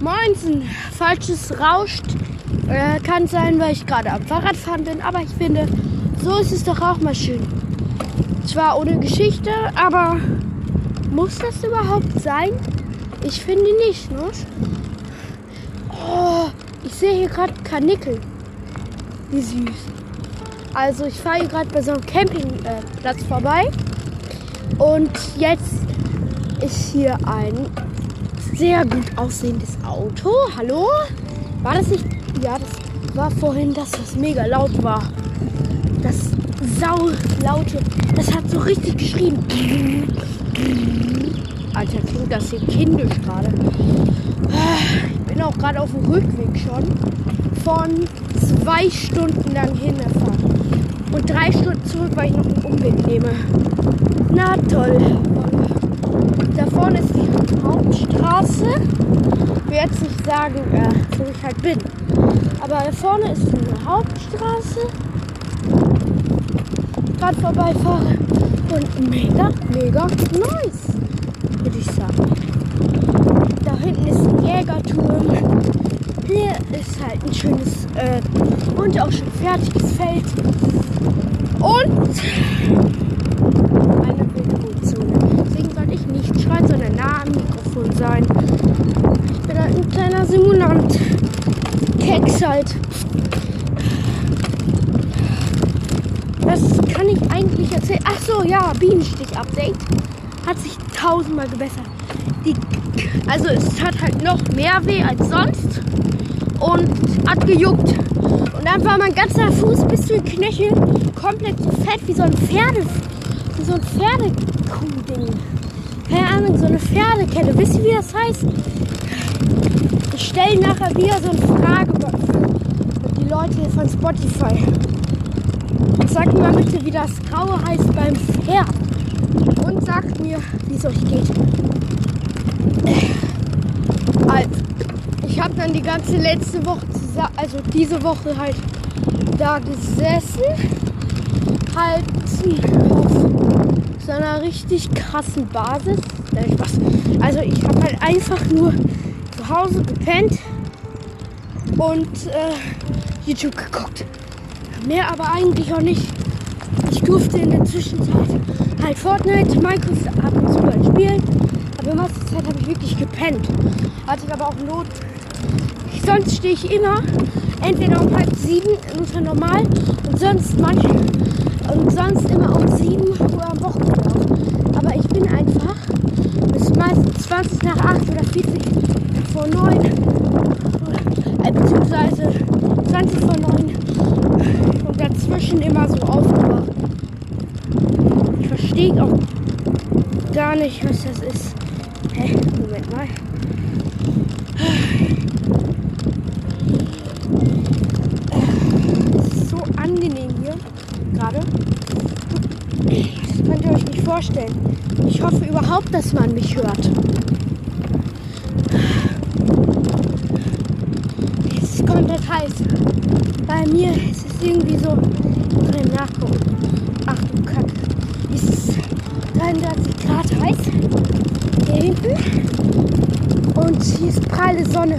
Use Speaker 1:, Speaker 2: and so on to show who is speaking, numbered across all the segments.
Speaker 1: Moinsen, falsches rauscht. Äh, kann sein, weil ich gerade am Fahrradfahren bin, aber ich finde, so ist es doch auch mal schön. Zwar ohne Geschichte, aber muss das überhaupt sein? Ich finde nicht, ne? Oh, ich sehe hier gerade Karnickel. Wie süß. Also ich fahre hier gerade bei so einem Campingplatz vorbei. Und jetzt ist hier ein sehr gut aussehendes Auto. Hallo? War das nicht? Ja, das war vorhin das, was mega laut war. Das saulaute. Das hat so richtig geschrien. Alter, klingt das hier kindisch gerade. Ich bin auch gerade auf dem Rückweg schon. Von zwei Stunden lang hingefahren. Und drei Stunden zurück, weil ich noch einen Umweg nehme. Na toll. Da vorne ist die Hauptstraße. Ich will jetzt nicht sagen, äh, wo ich halt bin. Aber da vorne ist eine Hauptstraße. Gerade vorbeifahre. Und mega, mega nice. Würde ich sagen. Da hinten ist ein Jägerturm. Hier ist halt ein schönes äh, und auch schon fertiges Feld. Und eine Wildruhezone. Deswegen sollte ich nicht schreien, sondern nah sein. Ich bin halt ein kleiner Simulant. Keks halt. Was kann ich eigentlich erzählen? Ach so, ja, Bienenstich-Update. Hat sich tausendmal gebessert. Die, also es hat halt noch mehr weh als sonst. Und hat gejuckt. Und dann war mein ganzer Fuß bis zu den Knöchel komplett so fett wie so ein Pferde, wie so ein Pferdekuh-Ding. Keine Ahnung, so eine Pferdekette. Wisst ihr, wie das heißt? Ich stelle nachher wieder so eine Frage für die Leute von Spotify. Sagt mir mal bitte, wie das Graue heißt beim Pferd. Und sagt mir, wie es euch geht. Also, ich habe dann die ganze letzte Woche, also diese Woche halt da gesessen. Halt einer richtig krassen Basis. Also ich habe halt einfach nur zu Hause gepennt und äh, YouTube geguckt. Mehr aber eigentlich auch nicht. Ich durfte in der Zwischenzeit halt Fortnite, Minecraft ab und zu mal spielen. Aber meiste Zeit habe ich wirklich gepennt. Hatte ich aber auch Not. Sonst stehe ich immer entweder um halb sieben unter normal und sonst manch, und sonst immer um sieben Uhr am Wochenende. Aber ich bin einfach bis meistens 20 nach 8 oder 40 vor 9 äh, beziehungsweise 20 vor 9 und dazwischen immer so aufgewacht. Ich verstehe auch gar nicht, was das ist. Hä? Moment mal. Es ist so angenehm hier gerade. Das könnt ihr euch nicht vorstellen. Ich hoffe überhaupt, dass man mich hört. Es ist komplett heiß. Bei mir ist es irgendwie so. Ich nachgucken. Ach du Kacke. Es ist 33 Grad heiß. Hier hinten. Und hier ist pralle Sonne.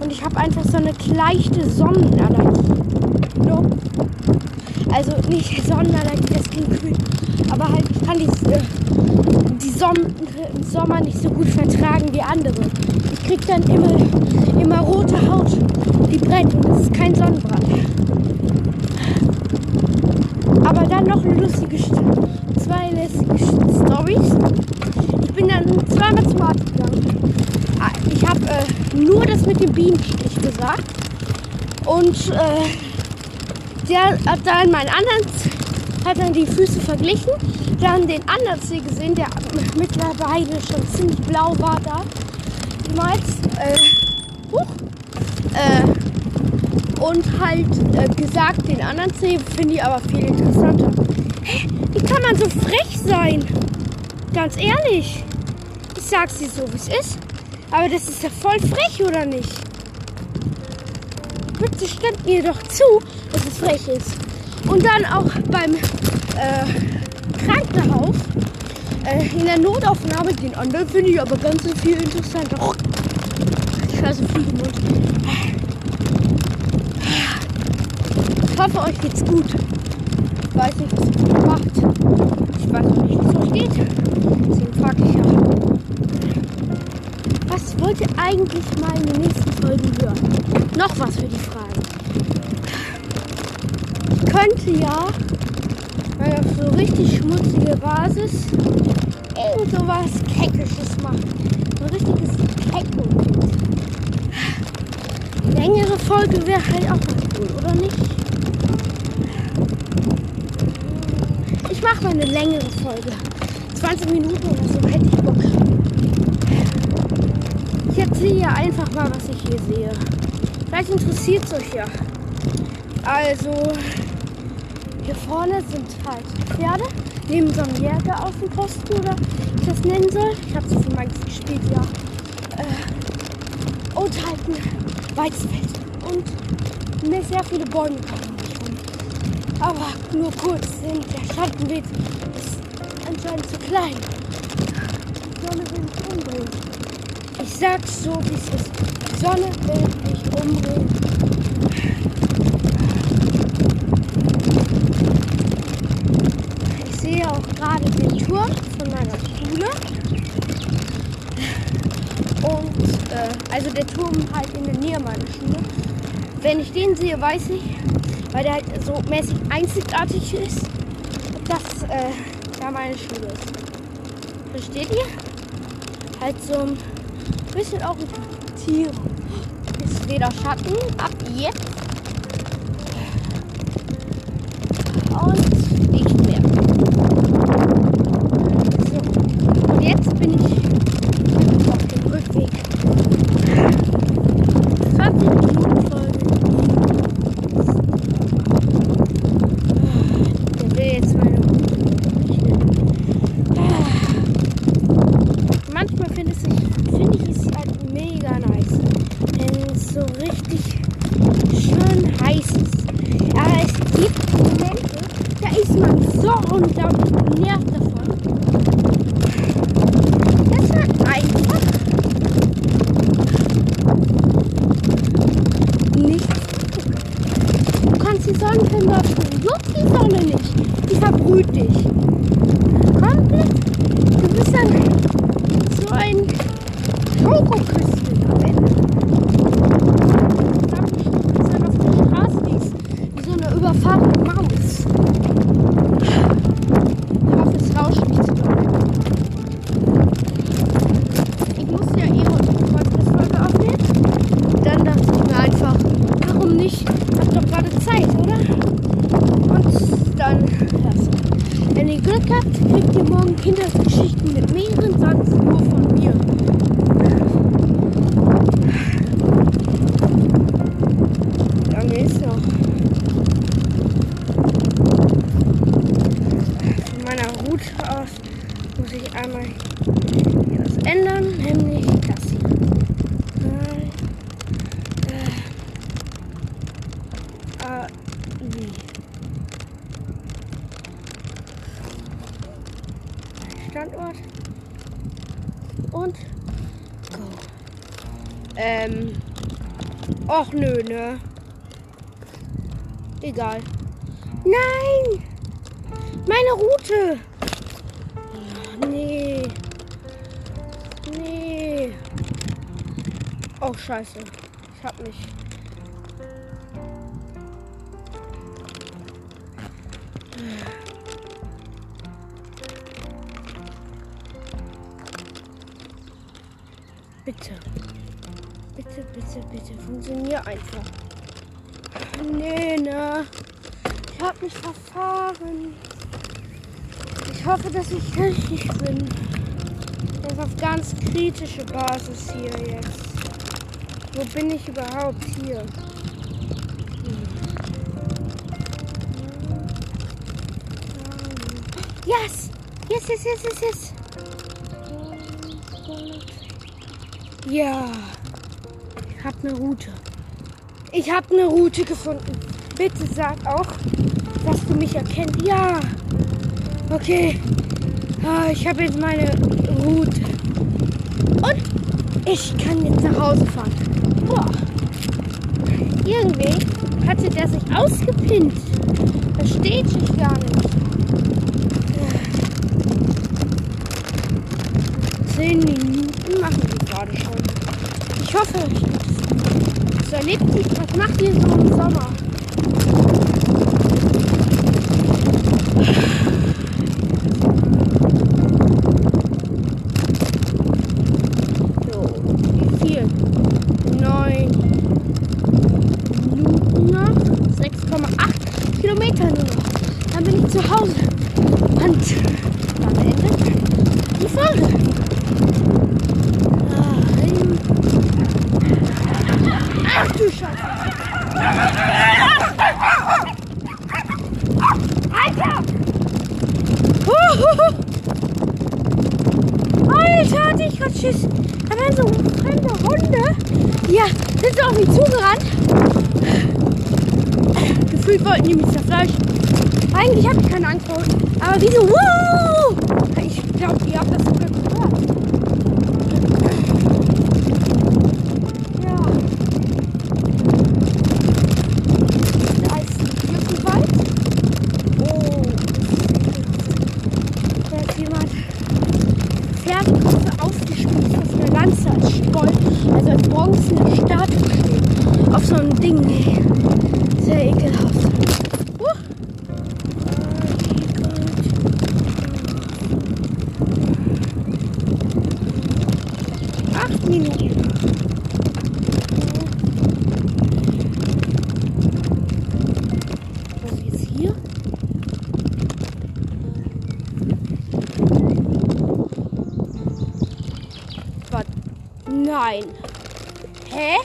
Speaker 1: Und ich habe einfach so eine leichte Sonnenallergie. No. Also nicht Sonnenallergie, das klingt kühl. Aber halt, ich kann die, äh, die Sonnen im Sommer nicht so gut vertragen wie andere. Ich krieg dann immer, immer rote Haut, die brennt und das ist kein Sonnenbrand. Aber dann noch eine lustige, zwei lustige Stories. Ich bin dann zweimal zum Arzt gegangen. Ich habe äh, nur das mit dem Bienenstich gesagt. Und äh, der hat dann meinen anderen, hat dann die Füße verglichen, dann den anderen Zeh gesehen, der mittlerweile schon ziemlich blau war da. Damals, äh, huch, äh, und halt äh, gesagt, den anderen Zeh finde ich aber viel interessanter. Hä, wie kann man so frech sein? Ganz ehrlich. Ich sag's dir so, wie es ist. Aber das ist ja voll frech, oder nicht? Bitte stimmt mir doch zu, dass es frech ist. Und dann auch beim äh, Krankenhaus, äh, in der Notaufnahme, den anderen finde ich aber ganz viel interessanter. Scheiße, Fliegen im Mund. Ich hoffe, euch geht's gut. Ich weiß nicht, was ihr macht. Ich weiß nicht, wie es so steht. Deswegen frage ich ja. Was wollt ihr eigentlich mal in den nächsten Folgen hören? Noch was für die Fragen. Ich könnte ja mal auf so richtig schmutzige Basis irgend sowas Keckisches machen. So ein richtiges Keckmoment. Längere Folge wäre halt auch was cool, oder nicht? Ich mache mal eine längere Folge. 20 Minuten oder so hätte ich Bock. Ich erzähle ja einfach mal, was ich hier sehe. Vielleicht interessiert es euch ja. Also, hier vorne sind halt Pferde neben so einem Jäger auf dem Posten oder wie ich das nennen soll. Ich habe so viel mal gespielt, ja. Äh, und halt ein Weizenfeld. Und mir sehr viele Bäume kommen. Aber nur kurz, denn der Schattenweg ist anscheinend zu klein. Die Sonne will mich umbringen. Ich sag's so, wie es ist. Die Sonne will mich umbringen. Ich sehe auch gerade den Turm von meiner Schule. Und äh, also der Turm halt in der Nähe meiner Schule. Wenn ich den sehe, weiß ich, weil der halt so mäßig einzigartig ist, dass äh, da meine Schule ist. Versteht ihr? Halt so ein bisschen Orientierung. Ist wieder Schatten ab jetzt. Und nicht mehr. So, und jetzt bin ich auf dem Rückweg. 20 Minuten Folge. Der will jetzt meine Route berechnen. Manchmal finde ich, find ich es halt mega nice, wenn es so richtig heiß ist. Aber es gibt Momente, da ist man so unglaublich genervt davon. Das war einfach nicht gut. Du kannst die Sonnentemperaturen, juckt die Sonne nicht. Die verbrüht dich. Komplett. Du bist dann so ein Schokoküsschen am Ende. Dann ist dann auf der Straße die ist wie so eine überfahrene Maus. Ich hoffe, es rauscht nicht so doll. Ich muss ja eh heute eine Podcast-Folge aufnehmen. Dann dachte ich mir einfach, warum nicht? Hab doch gerade Zeit, oder? Und dann, hörst du. Wenn ihr Glück habt, kriegt ihr morgen Kindergeschichten mit mehreren Sätzen nur von mir. Dann ist noch von meiner Route aus muss ich einmal hier was ändern, nämlich das hier. Äh, äh, wie? Standort und go. Ähm. Och nö, ne? Egal. Nein! Meine Route! Ja, nee. Nee. Oh, scheiße. Ich hab mich. Bitte, bitte. Funktionier einfach. Nee, ne? Ich hab mich verfahren. Ich hoffe, dass ich richtig bin. Das ist auf ganz kritische Basis hier jetzt. Wo bin ich überhaupt hier? Yes! Yes, yes, yes, yes, yes! Ja. Ich habe eine Route. Ich habe eine Route gefunden. Bitte sag auch, dass du mich erkennst. Ja. Okay. Ah, ich habe jetzt meine Route. Und ich kann jetzt nach Hause fahren. Boah. Irgendwie hatte der sich ausgepinnt. Versteht sich gar nicht. Zehn Minuten machen wir gerade schon. Ich hoffe, erlebt sich. Was macht ihr so im Sommer? So, wie viel? Neun Minuten noch. 6,8 Kilometer nur noch. Dann bin ich zu Hause. Und dann endet die Folge. Nein. Ach du Scheiße. Alter! Alter, hatte gerade Schiss. Da waren so fremde Hunde. Ja, sind auf mich zugerannt. Gefühlt wollten die mich zerfleischen. Eigentlich habe ich keine Angst vor Hunden. Aber wieso? Wow! Ich glaube, ihr habt das sogar gehört. Ja. Da ist ein Birkenwald. Oh. Da ist jemand Pferdeköpfe aufgespießt auf einer Lanze als Spoll, also als bronzene Statue steht. Auf so einem Ding. Sehr ekelhaft. Uh. Acht Minuten. Was ist jetzt hier? Was? Nein. Hä?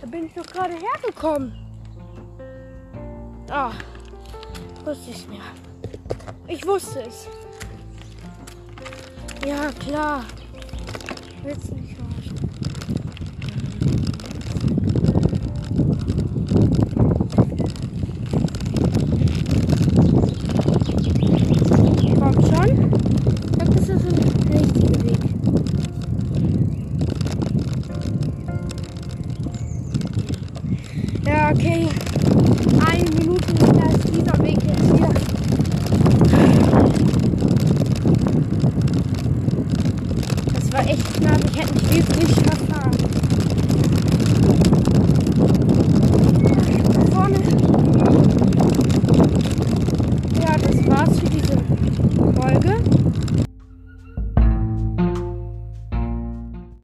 Speaker 1: Da bin ich doch gerade hergekommen. Ah, wusste ich mir. Ich wusste es. Ja, klar. Willst